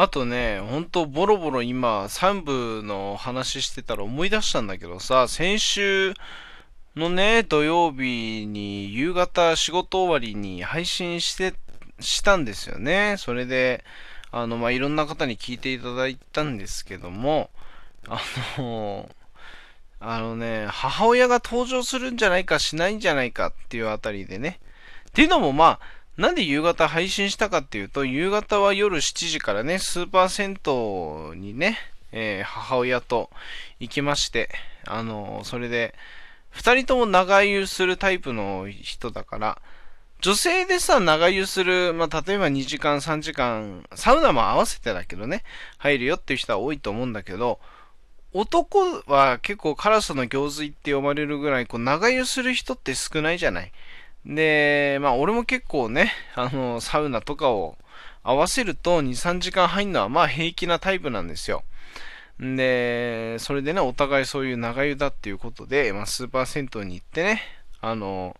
あとね、ほんとボロボロ今3部の話してたら思い出したんだけどさ、先週のね、土曜日に夕方仕事終わりに配信して、したんですよね。それで、あの、まあ、いろんな方に聞いていただいたんですけども、あの、あのね、母親が登場するんじゃないかしないんじゃないかっていうあたりでね。っていうのもまあ、なんで夕方配信したかっていうと、夕方は夜7時からね、スーパー銭湯にね、えー、母親と行きまして、あのー、それで、二人とも長湯するタイプの人だから、女性でさ、長湯する、まあ、例えば2時間、3時間、サウナも合わせてだけどね、入るよっていう人は多いと思うんだけど、男は結構カラスの行水って呼ばれるぐらい、こう、長湯する人って少ないじゃない。で、まあ俺も結構ね、あの、サウナとかを合わせると2、3時間入るのはまあ平気なタイプなんですよ。で、それでね、お互いそういう長湯だっていうことで、まあスーパー銭湯に行ってね、あの、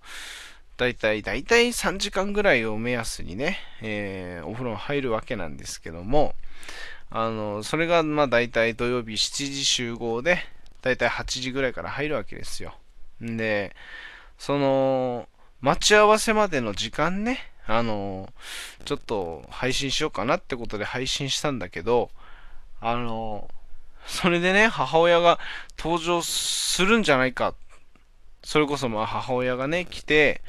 だいたい、だいたい3時間ぐらいを目安にね、えー、お風呂入るわけなんですけども、あの、それがまあだいたい土曜日7時集合で、だいたい8時ぐらいから入るわけですよ。で、その、待ち合わせまでの時間ね、あの、ちょっと配信しようかなってことで配信したんだけど、あの、それでね、母親が登場するんじゃないか。それこそまあ母親がね、来て、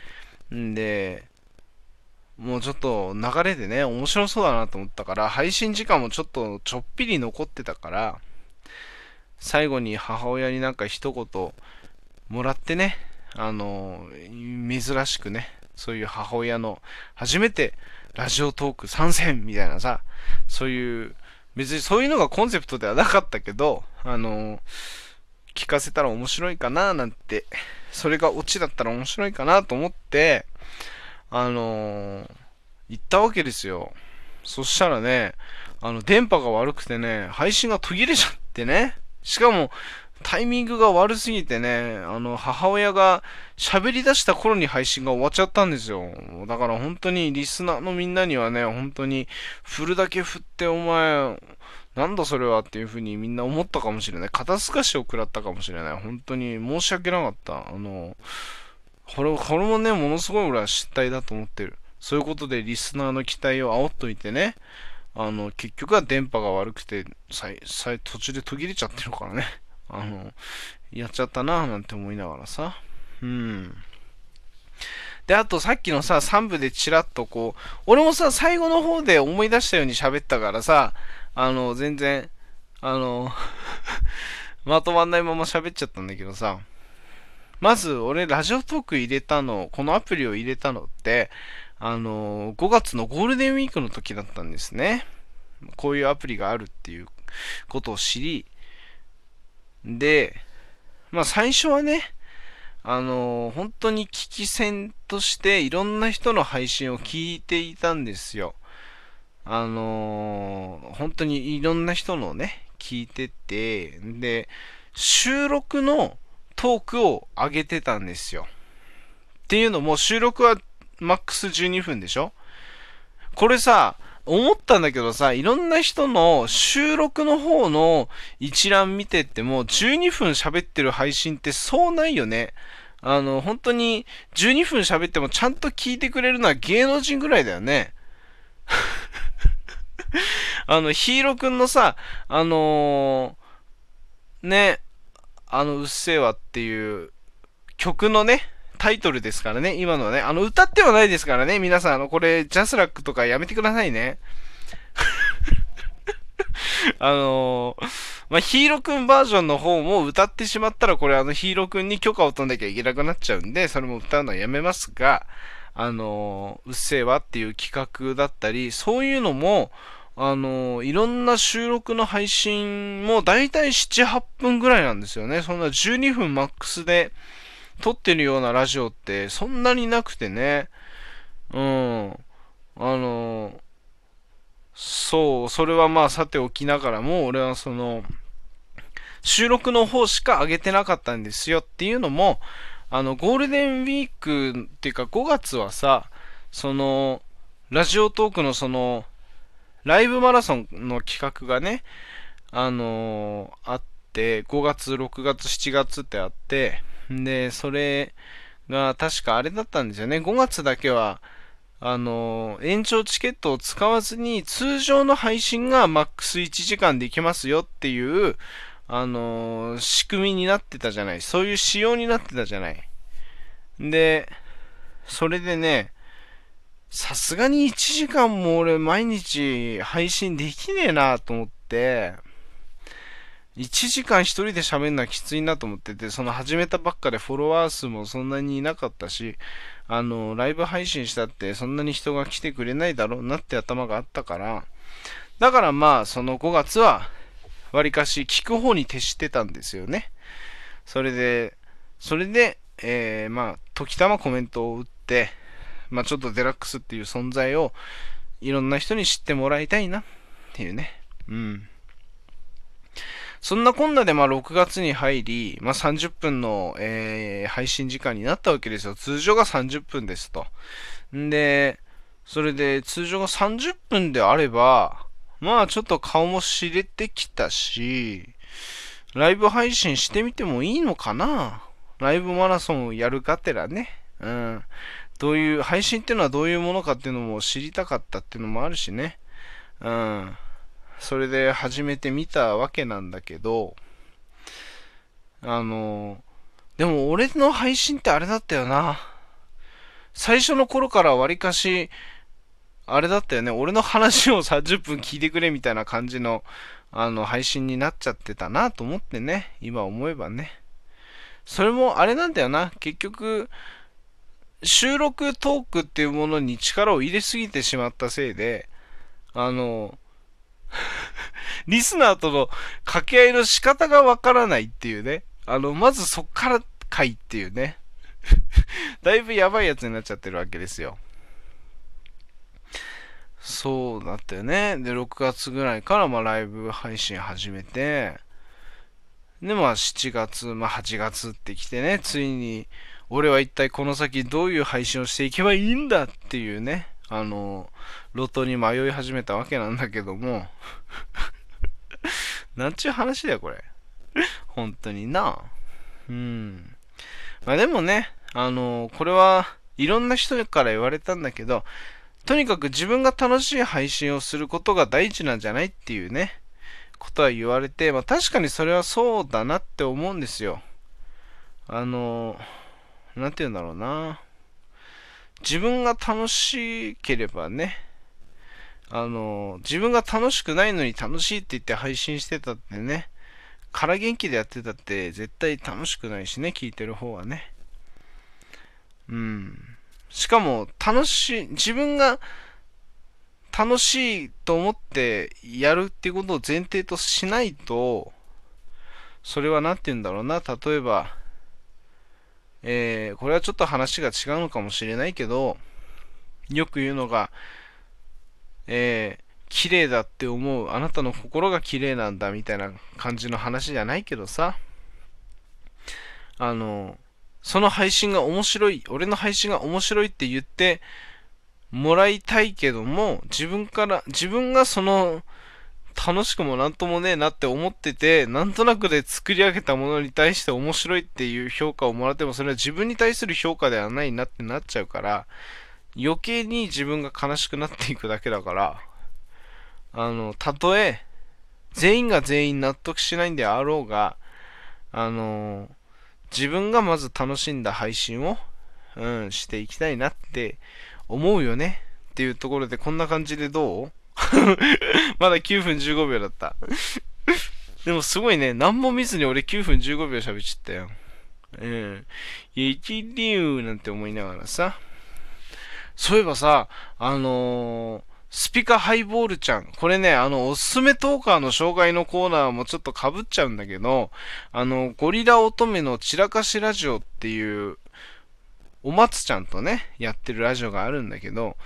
んで、もうちょっと流れでね、面白そうだなと思ったから、配信時間もちょっとちょっぴり残ってたから、最後に母親になんか一言もらってね、あの、珍しくね、そういう母親の初めてラジオトーク参戦みたいなさ、そういう、別にそういうのがコンセプトではなかったけど、あの、聞かせたら面白いかななんて、それがオチだったら面白いかなと思って、あの言ったわけですよ。そしたらね、あの、電波が悪くてね、配信が途切れちゃってね。しかも、タイミングが悪すぎてね、あの、母親が喋り出した頃に配信が終わっちゃったんですよ。だから本当にリスナーのみんなにはね、本当に振るだけ振ってお前、なんだそれはっていう風にみんな思ったかもしれない。肩透かしを食らったかもしれない。本当に申し訳なかった。あの、これ、これもね、ものすごい俺は失態だと思ってる。そういうことでリスナーの期待を煽っといてね、あの、結局は電波が悪くて、さいさい途中で途切れちゃってるからね。あの、やっちゃったなぁなんて思いながらさ。うん。で、あとさっきのさ、3部でチラッとこう、俺もさ、最後の方で思い出したように喋ったからさ、あの、全然、あの まとまんないまま喋っちゃったんだけどさ、まず俺ラジオトーク入れたの、このアプリを入れたのって、あの、5月のゴールデンウィークの時だったんですね。こういうアプリがあるっていうことを知り、で、まあ最初はね、あの本当に聞き戦としていろんな人の配信を聞いていたんですよ。あの本当にいろんな人のね、聞いてて、で、収録のトークを上げてたんですよ。っていうのも収録はマックス12分でしょ？これさ、思ったんだけどさ、いろんな人の収録の方の一覧見てっても、12分喋ってる配信ってそうないよね。あの、本当に12分喋ってもちゃんと聞いてくれるのは芸能人ぐらいだよね。あの、ヒーローくんのさ、あのー、ね、あの、うっせぇわっていう曲のね、タイトルですからね、今のはね。あの、歌ってはないですからね、皆さん、あの、これ、ジャスラックとかやめてくださいね。あのー、まあ、ヒーローくんバージョンの方も歌ってしまったら、これあのヒーローくんに許可を取んなきゃいけなくなっちゃうんで、それも歌うのはやめますが、あのー、うっせぇわっていう企画だったり、そういうのも、あのー、いろんな収録の配信もだいたい7、8分ぐらいなんですよね。そんな12分マックスで、撮ってるようなラジオってそんなになくてね。うん。あの、そう、それはまあさておきながらも、俺はその、収録の方しか上げてなかったんですよっていうのも、あの、ゴールデンウィークっていうか5月はさ、その、ラジオトークのその、ライブマラソンの企画がね、あのー、あって、5月、6月、7月ってあって、で、それが確かあれだったんですよね。5月だけは、あの、延長チケットを使わずに通常の配信がマックス1時間できますよっていう、あの、仕組みになってたじゃない。そういう仕様になってたじゃない。で、それでね、さすがに1時間も俺毎日配信できねえなと思って、1時間1人で喋るのはきついなと思ってて、その始めたばっかでフォロワー数もそんなにいなかったし、あの、ライブ配信したってそんなに人が来てくれないだろうなって頭があったから、だからまあ、その5月は、わりかし聞く方に徹してたんですよね。それで、それで、えー、まあ、時たまコメントを打って、まあ、ちょっとデラックスっていう存在をいろんな人に知ってもらいたいなっていうね。うん。そんなこんなで、まあ、6月に入り、まあ、30分の、えー、配信時間になったわけですよ。通常が30分ですと。んで、それで、通常が30分であれば、まあ、ちょっと顔も知れてきたし、ライブ配信してみてもいいのかな？ライブマラソンをやるがてらね。うん。どういう、配信っていうのはどういうものかっていうのも知りたかったっていうのもあるしね。うん。それで始めてみたわけなんだけど、あの、でも俺の配信ってあれだったよな。最初の頃からわりかし、あれだったよね。俺の話を30分聞いてくれみたいな感じの、あの、配信になっちゃってたなと思ってね。今思えばね。それもあれなんだよな。結局、収録トークっていうものに力を入れすぎてしまったせいで、あの、リスナーとの掛け合いの仕方がわからないっていうね。あの、まずそっからかいっていうね。だいぶやばいやつになっちゃってるわけですよ。そうだったよね。で、6月ぐらいからまあライブ配信始めて、で、まあ7月、まあ8月ってきてね、ついに、俺は一体この先どういう配信をしていけばいいんだっていうね、あの、路頭に迷い始めたわけなんだけども なんちゅう話だよ、これ。本当にな。うん。まあでもね、あの、これはいろんな人から言われたんだけど、とにかく自分が楽しい配信をすることが大事なんじゃないっていうね、ことは言われて、まあ確かにそれはそうだなって思うんですよ。あの、なんて言うんだろうな。自分が楽しければね、あの、自分が楽しくないのに楽しいって言って配信してたってね、空元気でやってたって絶対楽しくないしね、聞いてる方はね。うん。しかも、楽しい、自分が楽しいと思ってやるっていうことを前提としないと、それは何て言うんだろうな、例えば、えー、これはちょっと話が違うのかもしれないけど、よく言うのが、えー、綺麗だって思う、あなたの心が綺麗なんだみたいな感じの話じゃないけどさ、あの、その配信が面白い、俺の配信が面白いって言ってもらいたいけども、自分から、自分がその、楽しくもなんともねえなって思ってて、なんとなくで作り上げたものに対して面白いっていう評価をもらっても、それは自分に対する評価ではないなってなっちゃうから、余計に自分が悲しくなっていくだけだから、あの、たとえ、全員が全員納得しないんであろうが、あの、自分がまず楽しんだ配信を、うん、していきたいなって思うよねっていうところで、こんな感じでどう？まだ9分15秒だった。でもすごいね、何も見ずに俺9分15秒喋っちゃったよ。うん。いや、一流なんて思いながらさ。そういえばさ、あのー、スピカハイボールちゃん。これね、あの、おすすめトーカーの障害のコーナーもちょっと被っちゃうんだけど、あの、ゴリラ乙女の散らかしラジオっていう、お松ちゃんとね、やってるラジオがあるんだけど、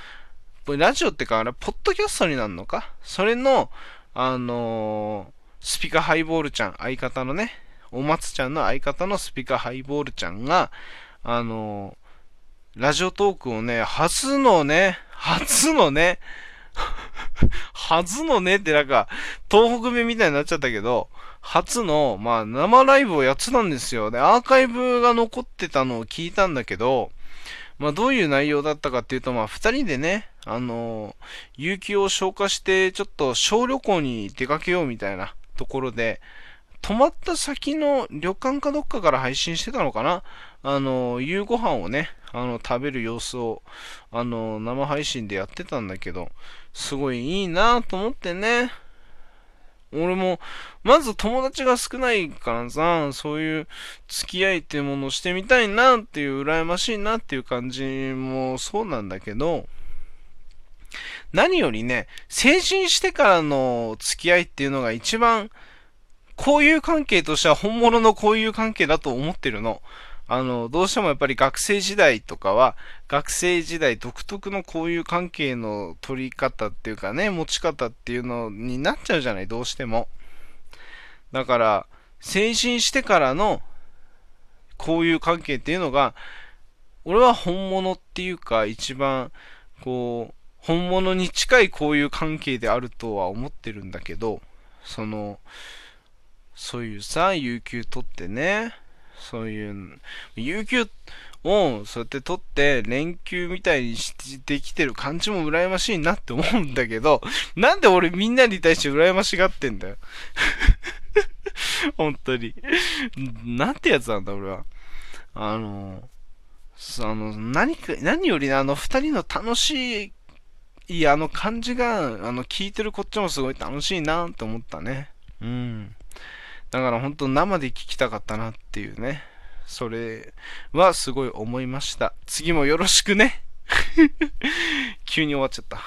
ラジオってか、あれ、ポッドキャストになるのか？それの、あのー、スピカハイボールちゃん、相方のね、お松ちゃんの相方のスピカハイボールちゃんが、あのー、ラジオトークをね、初のね、初のね、初のねってなんか、東北弁みたいになっちゃったけど、初の、まあ、生ライブをやってたんですよ。で、アーカイブが残ってたのを聞いたんだけど、まあ、どういう内容だったかっていうと、まあ、二人でね、あの、有給を消化して、ちょっと小旅行に出かけようみたいなところで、泊まった先の旅館かどっかから配信してたのかな？あの、夕ご飯をね、あの、食べる様子を、あの、生配信でやってたんだけど、すごいいいなと思ってね。俺も、まず友達が少ないからさ、そういう付き合いっていうものをしてみたいなっていう、羨ましいなっていう感じもそうなんだけど、何よりね、成人してからの付き合いっていうのが一番、交友関係としては本物の交友関係だと思ってるの。あの、どうしてもやっぱり学生時代とかは、学生時代独特の交友関係の取り方っていうかね、持ち方っていうのになっちゃうじゃない、どうしても。だから、成人してからの交友関係っていうのが、俺は本物っていうか、一番、こう、本物に近い交友関係であるとは思ってるんだけど、その、そういうさ、有給取ってね、そういう、有給をそうやって取って連休みたいにしてきてる感じも羨ましいなって思うんだけど、なんで俺みんなに対して羨ましがってんだよ。本当に。なんてやつなんだ俺は。あの、あの、何か、何よりあの二人の楽しい、あの感じが、あの、聞いてるこっちもすごい楽しいなって思ったね。うん。だから本当生で聞きたかったなっていうね。それはすごい思いました。次もよろしくね。急に終わっちゃった。